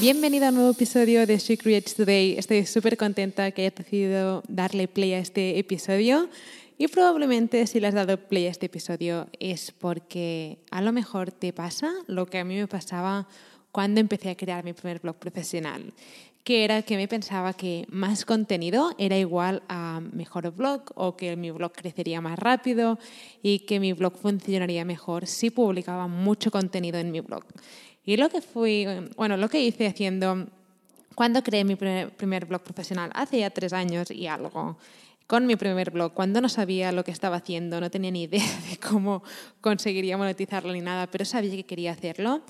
Bienvenida a un nuevo episodio de She Creates Today. Estoy súper contenta que hayas decidido darle play a este episodio. Y probablemente si le has dado play a este episodio es porque a lo mejor te pasa lo que a mí me pasaba cuando empecé a crear mi primer blog profesional, que era que me pensaba que más contenido era igual a mejor blog o que mi blog crecería más rápido y que mi blog funcionaría mejor si publicaba mucho contenido en mi blog. Y lo que hice haciendo cuando creé mi primer, blog profesional, hace ya tres años y algo, con mi primer blog, cuando no sabía lo que estaba haciendo, no tenía ni idea de cómo conseguiría monetizarlo ni nada, pero sabía que quería hacerlo,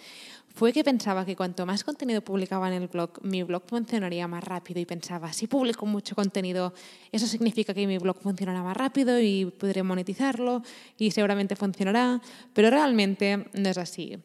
fue que pensaba que cuanto más contenido publicaba en el blog, mi blog funcionaría más rápido y pensaba, si publico mucho contenido, eso significa que mi blog funcionará más rápido y podré monetizarlo y seguramente funcionará, pero realmente no es así.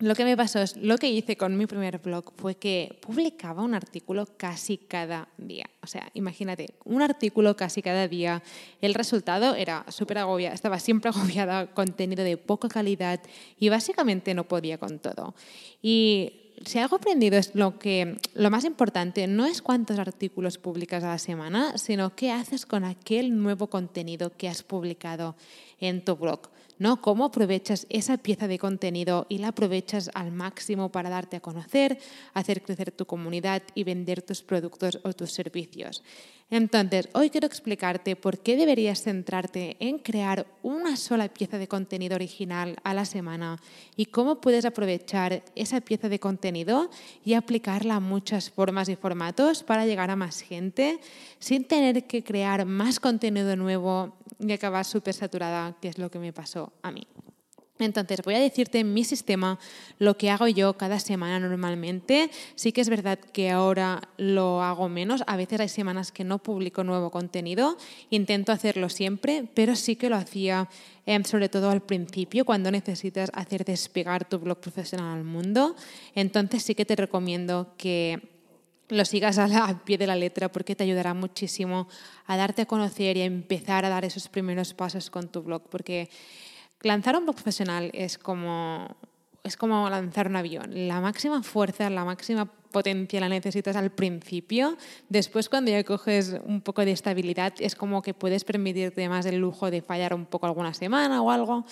Lo que me pasó es, lo que hice con mi primer blog fue que publicaba un artículo casi cada día. O sea, imagínate, un artículo casi cada día. El resultado era súper agobiada, estaba siempre agobiada, contenido de poca calidad y básicamente no podía con todo. Y si algo aprendido es lo que lo más importante no es cuántos artículos publicas a la semana, sino qué haces con aquel nuevo contenido que has publicado en tu blog. ¿No? Cómo aprovechas esa pieza de contenido y la aprovechas al máximo para darte a conocer, hacer crecer tu comunidad y vender tus productos o tus servicios. Entonces, hoy quiero explicarte por qué deberías centrarte en crear una sola pieza de contenido original a la semana y cómo puedes aprovechar esa pieza de contenido y aplicarla a muchas formas y formatos para llegar a más gente sin tener que crear más contenido nuevo y acabar súper saturada, que es lo que me pasó a mí. Entonces, voy a decirte mi sistema lo que hago yo cada semana normalmente. Sí que es verdad que ahora lo hago menos. A veces hay semanas que no publico nuevo contenido. Intento hacerlo siempre, pero sí que lo hacía em, sobre todo al principio, cuando necesitas hacer despegar tu blog profesional al mundo. Entonces, sí que te recomiendo que lo sigas al pie de la letra porque te ayudará muchísimo a darte a conocer y a empezar a dar esos primeros pasos con tu blog. Porque lanzar un blog profesional es como, es como lanzar un avión. La máxima fuerza, la máxima potencia la necesitas al principio. Después, cuando ya coges un poco de estabilidad, es como que puedes permitirte más el lujo de fallar un poco alguna semana o algo.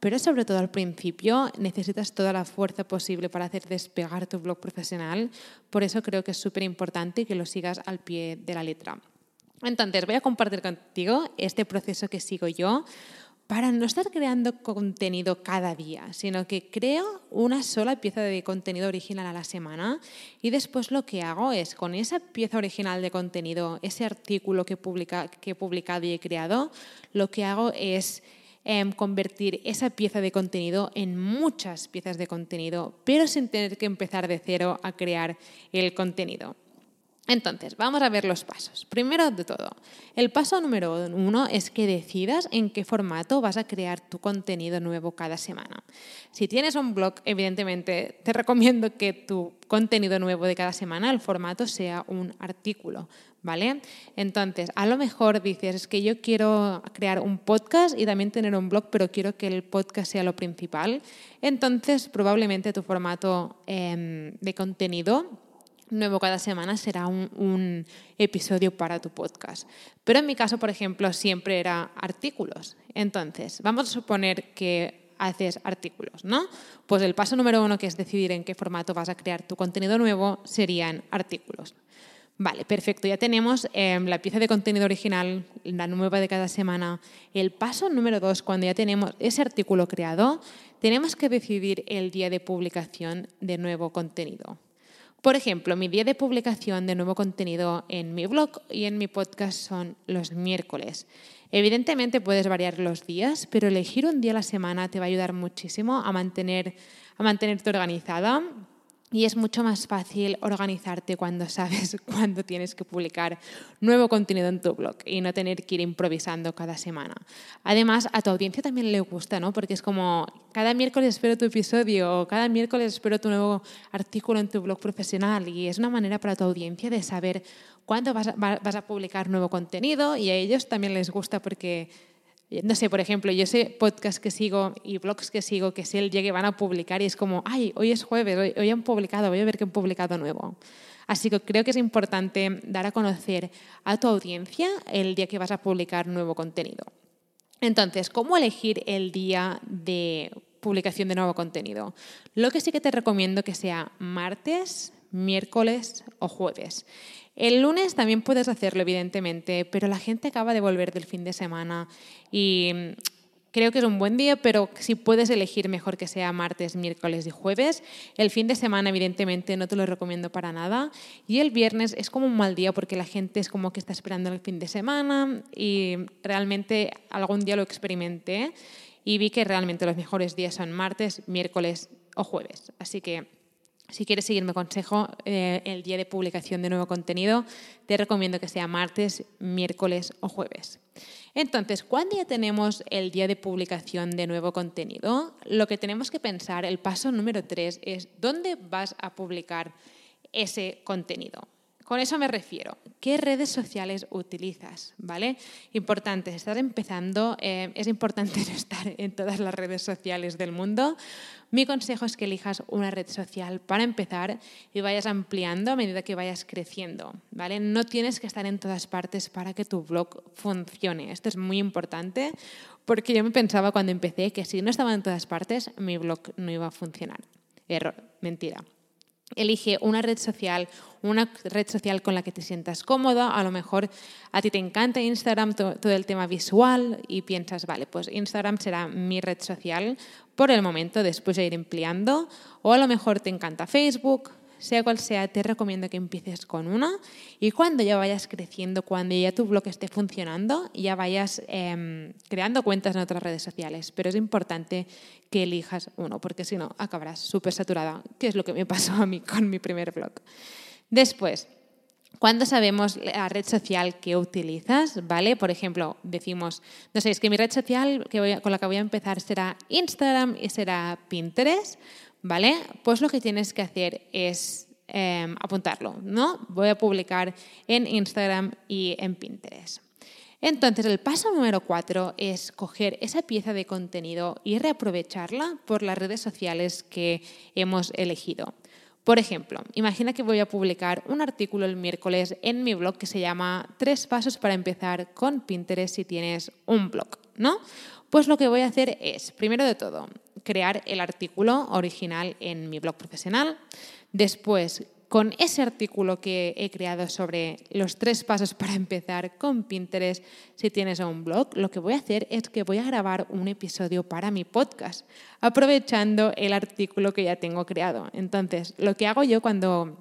Pero sobre todo al principio necesitas toda la fuerza posible para hacer despegar tu blog profesional. Por eso creo que es súper importante que lo sigas al pie de la letra. Entonces, voy a compartir contigo este proceso que sigo yo para no estar creando contenido cada día, sino que creo una sola pieza de contenido original a la semana y después lo que hago es con esa pieza original de contenido, ese artículo que, publica, que he publicado y he creado, lo que hago es em, convertir esa pieza de contenido en muchas piezas de contenido, pero sin tener que empezar de cero a crear el contenido. Entonces, vamos a ver los pasos. Primero de todo, el paso número uno es que decidas en qué formato vas a crear tu contenido nuevo cada semana. Si tienes un blog, evidentemente te recomiendo que tu contenido nuevo de cada semana, el formato sea un artículo, ¿vale? Entonces, a lo mejor dices, que yo quiero crear un podcast y también tener un blog, pero quiero que el podcast sea lo principal. Entonces, probablemente tu formato em, de contenido nuevo cada semana será un, episodio para tu podcast. Pero en mi caso, por ejemplo, siempre era artículos. Entonces, vamos a suponer que haces artículos, ¿no? Pues el paso número uno, que es decidir en qué formato vas a crear tu contenido nuevo, serían artículos. Vale, perfecto. Ya tenemos em, la pieza de contenido original, la nueva de cada semana. El paso número dos, cuando ya tenemos ese artículo creado, tenemos que decidir el día de publicación de nuevo contenido. Por ejemplo, mi día de publicación de nuevo contenido en mi blog y en mi podcast son los miércoles. Evidentemente puedes variar los días, pero elegir un día a la semana te va a ayudar muchísimo a, mantener, a mantenerte organizada y es mucho más fácil organizarte cuando sabes cuándo tienes que publicar nuevo contenido en tu blog y no tener que ir improvisando cada semana. Además, a tu audiencia también le gusta, ¿no? Porque es como cada miércoles espero tu episodio o cada miércoles espero tu nuevo artículo en tu blog profesional y es una manera para tu audiencia de saber cuándo vas a, vas a publicar nuevo contenido y a ellos también les gusta porque no sé, por ejemplo, yo sé podcasts que sigo y blogs que sigo que si el llegue van a publicar y es como, ay, hoy es jueves, hoy, han publicado, voy a ver qué han publicado nuevo. Así que creo que es importante dar a conocer a tu audiencia el día que vas a publicar nuevo contenido. Entonces, ¿cómo elegir el día de publicación de nuevo contenido? Lo que sí que te recomiendo que sea martes, miércoles o jueves. El lunes también puedes hacerlo, evidentemente, pero la gente acaba de volver del fin de semana y mm, creo que es un buen día, pero si puedes elegir mejor que sea martes, miércoles y jueves. El fin de semana, evidentemente, no te lo recomiendo para nada. Y el viernes es como un mal día porque la gente es como que está esperando el fin de semana y realmente algún día lo experimenté y vi que realmente los mejores días son martes, miércoles o jueves. Así que si quieres seguirme consejo, eh, el día de publicación de nuevo contenido, te recomiendo que sea martes, miércoles o jueves. Entonces, ¿cuándo ya tenemos el día de publicación de nuevo contenido? Lo que tenemos que pensar, el paso número tres, es dónde vas a publicar ese contenido. Con eso me refiero. ¿Qué redes sociales utilizas? ¿Vale? Importante, estás empezando, eh, es importante no estar en todas las redes sociales del mundo. Mi consejo es que elijas una red social para empezar y vayas ampliando a medida que vayas creciendo. ¿vale? No tienes que estar en todas partes para que tu blog funcione. Esto es muy importante porque yo me pensaba cuando empecé que si no estaba en todas partes, mi blog no iba a funcionar. Error, mentira. Elige una red social, una red social con la que te sientas cómoda. A lo mejor a ti te encanta Instagram, todo el tema visual, y piensas, vale, pues Instagram será mi red social por el momento, después de ir ampliando. O a lo mejor te encanta Facebook, sea cual sea, te recomiendo que empieces con una y cuando ya vayas creciendo, cuando ya tu blog esté funcionando, ya vayas em, creando cuentas en otras redes sociales. Pero es importante que elijas uno, porque si no, acabarás súper saturada, que es lo que me pasó a mí con mi primer blog. Después, cuando sabemos la red social que utilizas, ¿vale? Por ejemplo, decimos, no sé, es que mi red social que con la que voy a empezar será Instagram y será Pinterest. ¿Vale? Pues lo que tienes que hacer es em, apuntarlo, ¿no? Voy a publicar en Instagram y en Pinterest. Entonces, el paso número cuatro es coger esa pieza de contenido y reaprovecharla por las redes sociales que hemos elegido. Por ejemplo, imagina que voy a publicar un artículo el miércoles en mi blog que se llama Tres pasos para empezar con Pinterest si tienes un blog, ¿no? Pues lo que voy a hacer es, primero de todo, crear el artículo original en mi blog profesional. Después, con ese artículo que he creado sobre los tres pasos para empezar con Pinterest, si tienes un blog, lo que voy a hacer es que voy a grabar un episodio para mi podcast, aprovechando el artículo que ya tengo creado. Entonces, lo que hago yo cuando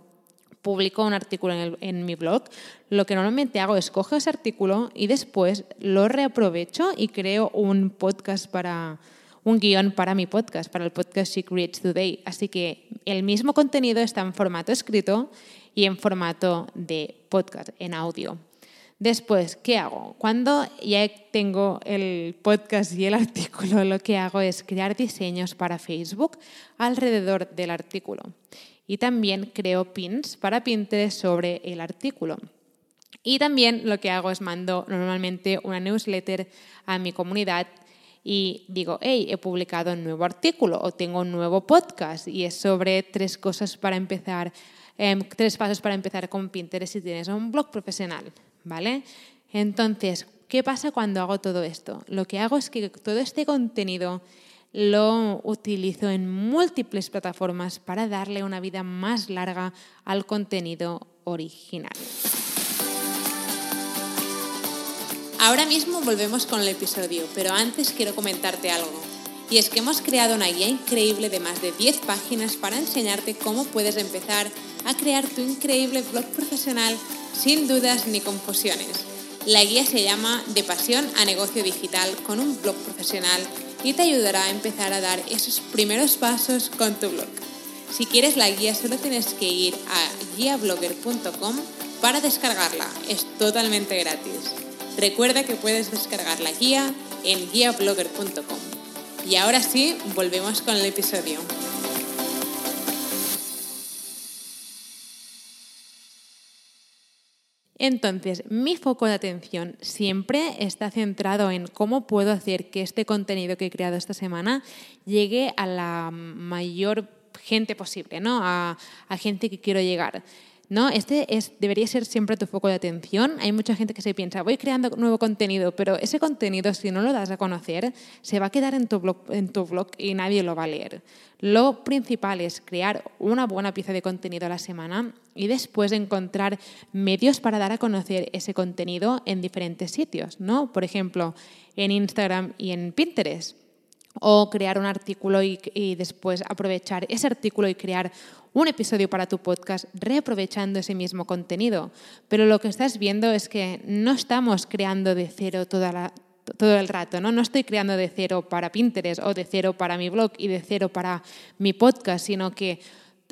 publico un artículo en, en, mi blog, lo que normalmente hago es coger ese artículo y después lo reaprovecho y creo un podcast para un guion para mi podcast, para el podcast She Creates Today. Así que el mismo contenido está en formato escrito y en formato de podcast, en audio. Después, ¿qué hago? Cuando ya tengo el podcast y el artículo, lo que hago es crear diseños para Facebook alrededor del artículo y también creo pins para Pinterest sobre el artículo. Y también lo que hago es mando normalmente una newsletter a mi comunidad y digo, hey, he publicado un nuevo artículo o tengo un nuevo podcast y es sobre tres cosas para empezar, em, tres pasos para empezar con Pinterest si tienes un blog profesional, ¿vale? Entonces, ¿qué pasa cuando hago todo esto? Lo que hago es que todo este contenido lo utilizo en múltiples plataformas para darle una vida más larga al contenido original. Ahora mismo volvemos con el episodio, pero antes quiero comentarte algo. Y es que hemos creado una guía increíble de más de 10 páginas para enseñarte cómo puedes empezar a crear tu increíble blog profesional sin dudas ni confusiones. La guía se llama De pasión a negocio digital con un blog profesional y te ayudará a empezar a dar esos primeros pasos con tu blog. Si quieres la guía solo tienes que ir a guiablogger.com para descargarla. Es totalmente gratis. Recuerda que puedes descargar la guía en guiablogger.com. Y ahora sí, volvemos con el episodio. Entonces, mi foco de atención siempre está centrado en cómo puedo hacer que este contenido que he creado esta semana llegue a la mayor gente posible, ¿no? A, a gente que quiero llegar. ¿No? Este es, debería ser siempre tu foco de atención. Hay mucha gente que se piensa, voy creando nuevo contenido, pero ese contenido, si no lo das a conocer, se va a quedar en tu blog, en tu blog y nadie lo va a leer. Lo principal es crear una buena pieza de contenido a la semana y después encontrar medios para dar a conocer ese contenido en diferentes sitios, ¿no? Por ejemplo, en Instagram y en Pinterest o crear un artículo y, después aprovechar ese artículo y crear un episodio para tu podcast reaprovechando ese mismo contenido. Pero lo que estás viendo es que no estamos creando de cero toda la, todo el rato, ¿no? No estoy creando de cero para Pinterest o de cero para mi blog y de cero para mi podcast, sino que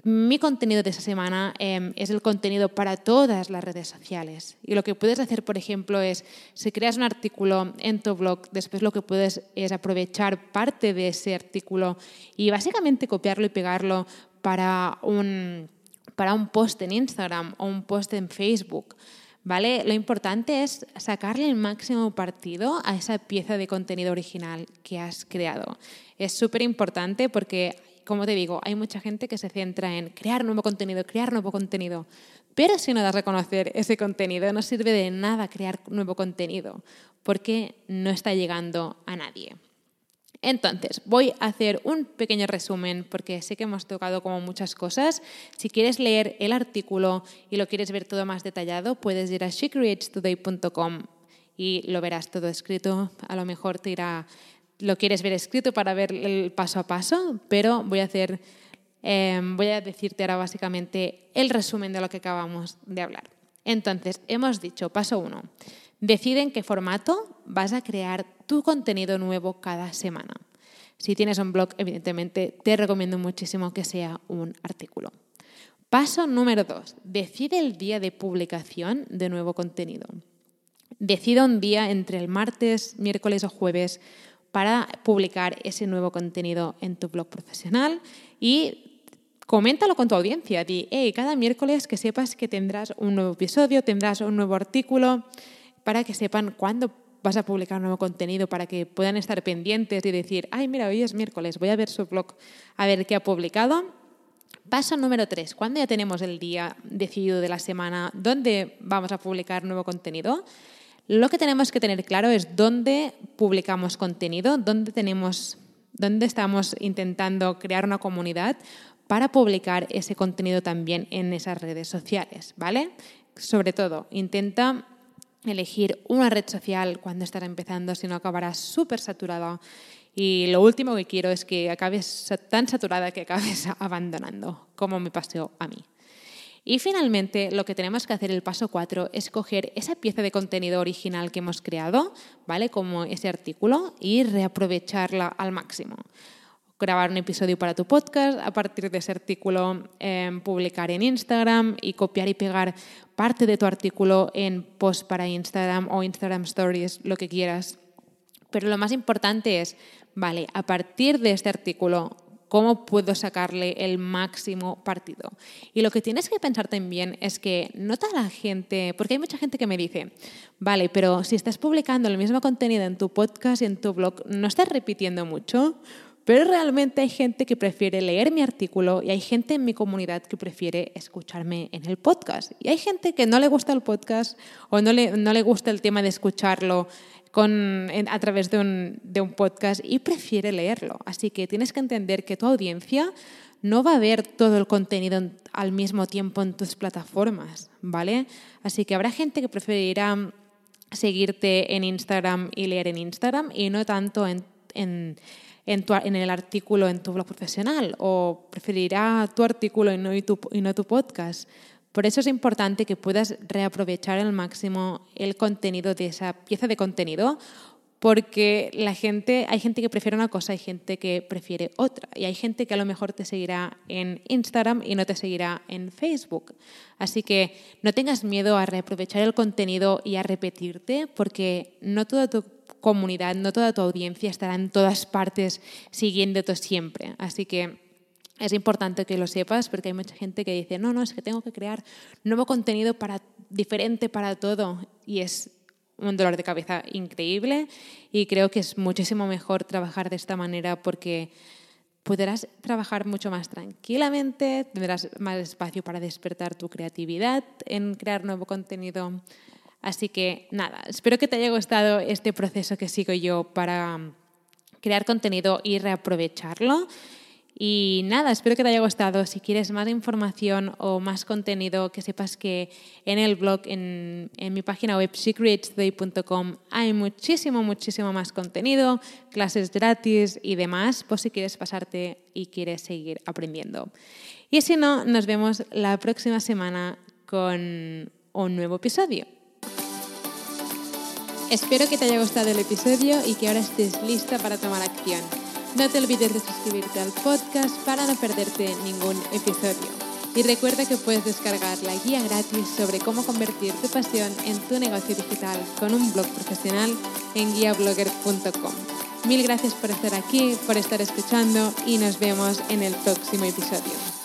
mi contenido de esa semana eh, es el contenido para todas las redes sociales. Y lo que puedes hacer, por ejemplo, es, si creas un artículo en tu blog, después lo que puedes es aprovechar parte de ese artículo y básicamente copiarlo y pegarlo para un, para un post en Instagram o un post en Facebook. ¿Vale? Lo importante es sacarle el máximo partido a esa pieza de contenido original que has creado. Es súper importante porque, como te digo, hay mucha gente que se centra en crear nuevo contenido, crear nuevo contenido. Pero si no das a conocer ese contenido, no sirve de nada crear nuevo contenido, porque no está llegando a nadie. Entonces, voy a hacer un pequeño resumen porque sé que hemos tocado como muchas cosas. Si quieres leer el artículo y lo quieres ver todo más detallado, puedes ir a shecreatestoday.com y lo verás todo escrito. A lo mejor te irá, lo quieres ver escrito para ver el paso a paso, pero voy a hacer, em, voy a decirte ahora básicamente el resumen de lo que acabamos de hablar. Entonces, hemos dicho, paso uno, decide en qué formato vas a crear tu contenido nuevo cada semana. Si tienes un blog, evidentemente te recomiendo muchísimo que sea un artículo. Paso número dos, decide el día de publicación de nuevo contenido. Decide un día entre el martes, miércoles o jueves para publicar ese nuevo contenido en tu blog profesional y coméntalo con tu audiencia. Di, hey, cada miércoles que sepas que tendrás un nuevo episodio, tendrás un nuevo artículo, para que sepan cuándo vas a publicar nuevo contenido para que puedan estar pendientes y decir, ay, mira, hoy es miércoles, voy a ver su blog, a ver qué ha publicado. Paso número tres, cuando ya tenemos el día decidido de la semana, dónde vamos a publicar nuevo contenido, lo que tenemos que tener claro es dónde publicamos contenido, dónde tenemos, dónde estamos intentando crear una comunidad para publicar ese contenido también en esas redes sociales, ¿vale? Sobre todo, intenta elegir una red social cuando estará empezando, si no acabarás súper saturada. Y lo último que quiero es que acabes tan saturada que acabes abandonando, como me pasó a mí. Y finalmente, lo que tenemos que hacer el paso 4 es coger esa pieza de contenido original que hemos creado, ¿vale? Como ese artículo, y reaprovecharla al máximo grabar un episodio para tu podcast, a partir de ese artículo em, publicar en Instagram y copiar y pegar parte de tu artículo en post para Instagram o Instagram Stories, lo que quieras. Pero lo más importante es, vale, a partir de este artículo, ¿cómo puedo sacarle el máximo partido? Y lo que tienes que pensar también es que no toda la gente, porque hay mucha gente que me dice, vale, pero si estás publicando el mismo contenido en tu podcast y en tu blog, ¿no estás repitiendo mucho? Pero realmente hay gente que prefiere leer mi artículo y hay gente en mi comunidad que prefiere escucharme en el podcast. Y hay gente que no le gusta el podcast o no le, no le gusta el tema de escucharlo a través de un, podcast y prefiere leerlo. Así que tienes que entender que tu audiencia no va a ver todo el contenido al mismo tiempo en tus plataformas, ¿vale? Así que habrá gente que preferirá seguirte en Instagram y leer en Instagram y no tanto en, en en, el artículo en tu blog profesional o preferirá tu artículo y no, y tu, y no tu podcast. Por eso es importante que puedas reaprovechar al máximo el contenido de esa pieza de contenido porque la gente, hay gente que prefiere una cosa, hay gente que prefiere otra, y hay gente que a lo mejor te seguirá en Instagram y no te seguirá en Facebook. Así que no tengas miedo a reaprovechar el contenido y a repetirte, porque no toda tu comunidad, no toda tu audiencia estará en todas partes siguiéndote siempre. Así que es importante que lo sepas porque hay mucha gente que dice, no, no, es que tengo que crear nuevo contenido para, diferente para todo. Y es un dolor de cabeza increíble y creo que es muchísimo mejor trabajar de esta manera porque podrás trabajar mucho más tranquilamente, tendrás más espacio para despertar tu creatividad en crear nuevo contenido. Así que nada, espero que te haya gustado este proceso que sigo yo para crear contenido y reaprovecharlo. Y nada, espero que te haya gustado. Si quieres más información o más contenido, que sepas que en el blog, en, mi página web secretstoday.com hay muchísimo, muchísimo más contenido, clases gratis y demás, por si quieres pasarte y quieres seguir aprendiendo. Y si no, nos vemos la próxima semana con un nuevo episodio. Espero que te haya gustado el episodio y que ahora estés lista para tomar acción. No te olvides de suscribirte al podcast para no perderte ningún episodio. Y recuerda que puedes descargar la guía gratis sobre cómo convertir tu pasión en tu negocio digital con un blog profesional en guiablogger.com. Mil gracias por estar aquí, por estar escuchando y nos vemos en el próximo episodio.